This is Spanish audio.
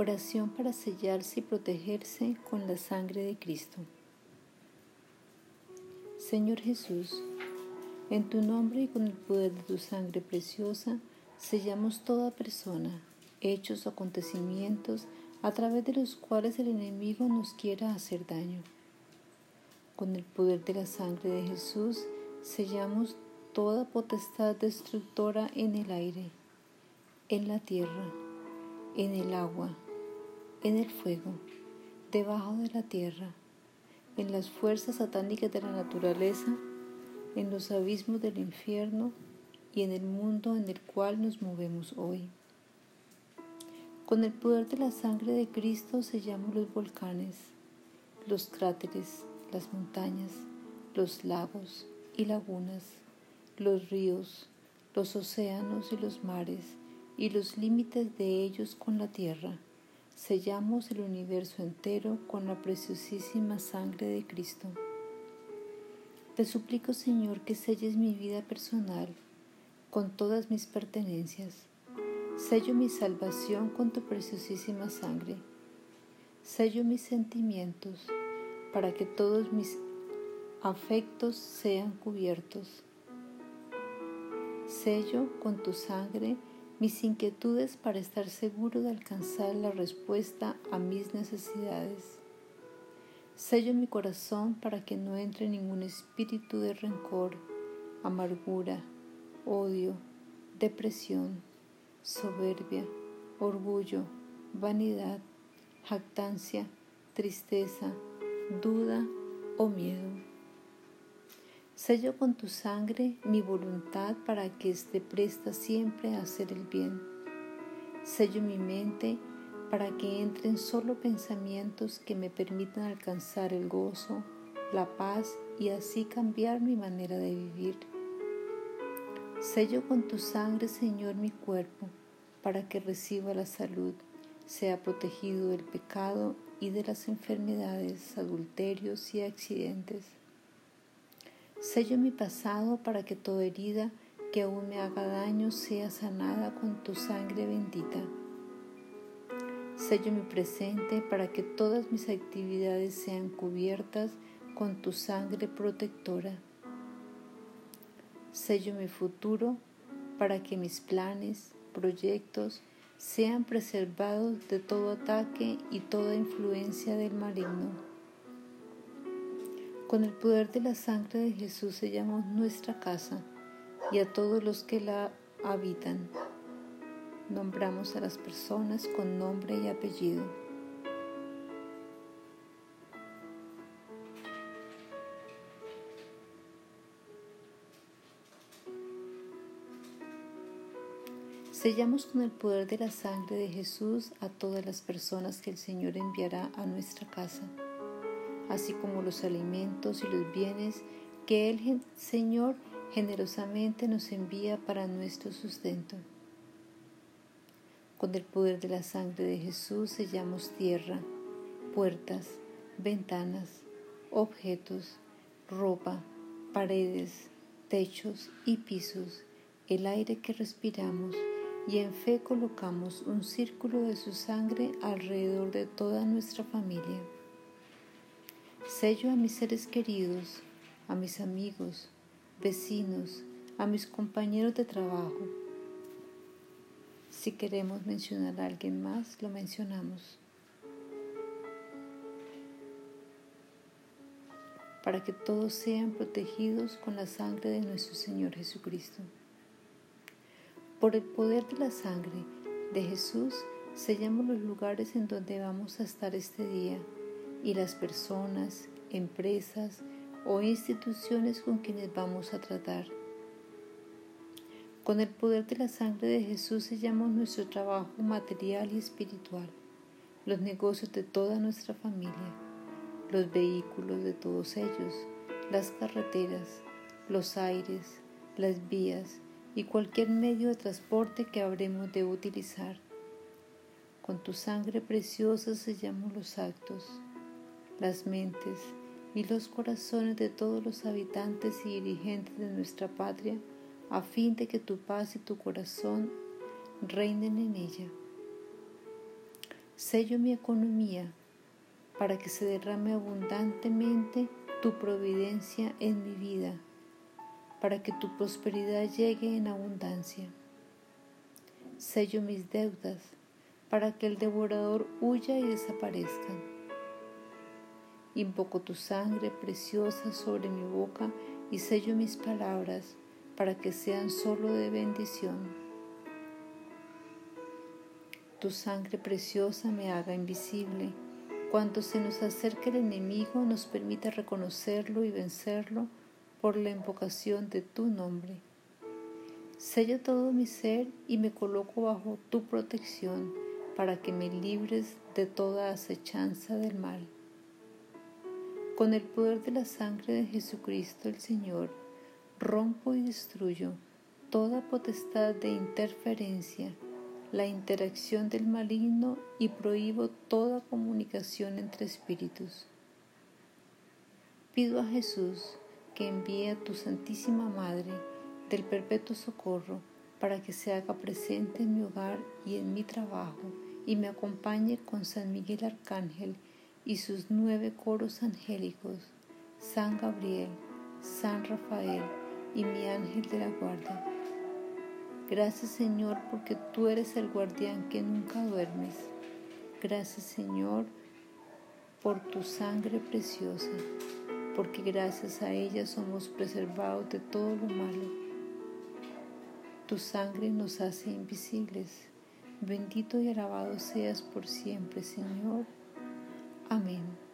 Oración para sellarse y protegerse con la sangre de Cristo. Señor Jesús, en tu nombre y con el poder de tu sangre preciosa, sellamos toda persona, hechos o acontecimientos a través de los cuales el enemigo nos quiera hacer daño. Con el poder de la sangre de Jesús, sellamos toda potestad destructora en el aire, en la tierra, en el agua, en el fuego, debajo de la tierra, en las fuerzas satánicas de la naturaleza, en los abismos del infierno y en el mundo en el cual nos movemos hoy. Con el poder de la sangre de Cristo sellamos los volcanes, los cráteres, las montañas, los lagos y lagunas, los ríos, los océanos y los mares, y los límites de ellos con la tierra. Sellamos el universo entero con la preciosísima sangre de Cristo. Te suplico, Señor, que selles mi vida personal con todas mis pertenencias. Sello mi salvación con tu preciosísima sangre. Sello mis sentimientos para que todos mis afectos sean cubiertos. Sello con tu sangre mis inquietudes para estar seguro de alcanzar la respuesta a mis necesidades. Sello mi corazón para que no entre ningún espíritu de rencor, amargura, odio, depresión, soberbia, orgullo, vanidad, jactancia, tristeza, duda o miedo. Sello con tu sangre mi voluntad para que esté presta siempre a hacer el bien. Sello mi mente para que entren solo pensamientos que me permitan alcanzar el gozo, la paz y así cambiar mi manera de vivir. Sello con tu sangre, Señor, mi cuerpo, para que reciba la salud, sea protegido del pecado y de las enfermedades, adulterios y accidentes. Sello mi pasado para que toda herida que aún me haga daño sea sanada con tu sangre bendita. Sello mi presente para que todas mis actividades sean cubiertas con tu sangre protectora. Sello mi futuro para que mis planes, proyectos, sean preservados de todo ataque y toda influencia del maligno. Con el poder de la sangre de Jesús sellamos nuestra casa y a todos los que la habitan. Nombramos a las personas con nombre y apellido. Sellamos con el poder de la sangre de Jesús a todas las personas que el Señor enviará a nuestra casa, así como los alimentos y los bienes que el Señor generosamente nos envía para nuestro sustento. Con el poder de la sangre de Jesús sellamos tierra, puertas, ventanas, objetos, ropa, paredes, techos y pisos, el aire que respiramos, y en fe colocamos un círculo de su sangre alrededor de toda nuestra familia. Sello a mis seres queridos, a mis amigos, vecinos, a mis compañeros de trabajo. Si queremos mencionar a alguien más, lo mencionamos. Para que todos sean protegidos con la sangre de nuestro Señor Jesucristo. Por el poder de la sangre de Jesús sellamos los lugares en donde vamos a estar este día y las personas, empresas o instituciones con quienes vamos a tratar. Con el poder de la sangre de Jesús sellamos nuestro trabajo material y espiritual, los negocios de toda nuestra familia, los vehículos de todos ellos, las carreteras, los aires, las vías, y cualquier medio de transporte que habremos de utilizar. Con tu sangre preciosa sellamos los actos, las mentes y los corazones de todos los habitantes y dirigentes de nuestra patria, a fin de que tu paz y tu corazón reinen en ella. Sello mi economía para que se derrame abundantemente tu providencia en mi vida, para que tu prosperidad llegue en abundancia. Sello mis deudas para que el devorador huya y desaparezca. Invoco tu sangre preciosa sobre mi boca y sello mis palabras para que sean solo de bendición. Tu sangre preciosa me haga invisible. Cuando se nos acerque el enemigo nos permita reconocerlo y vencerlo por la invocación de tu nombre. Sello todo mi ser y me coloco bajo tu protección para que me libres de toda acechanza del mal. Con el poder de la sangre de Jesucristo el Señor, rompo y destruyo toda potestad de interferencia, la interacción del maligno y prohíbo toda comunicación entre espíritus. Pido a Jesús que envíe a tu Santísima Madre del Perpetuo Socorro para que se haga presente en mi hogar y en mi trabajo y me acompañe con San Miguel Arcángel y sus nueve coros angélicos, San Gabriel, San Rafael y mi ángel de la guarda. Gracias Señor porque tú eres el guardián que nunca duermes. Gracias Señor por tu sangre preciosa, porque gracias a ella somos preservados de todo lo malo. Tu sangre nos hace invisibles. Bendito y alabado seas por siempre, Señor. Amin.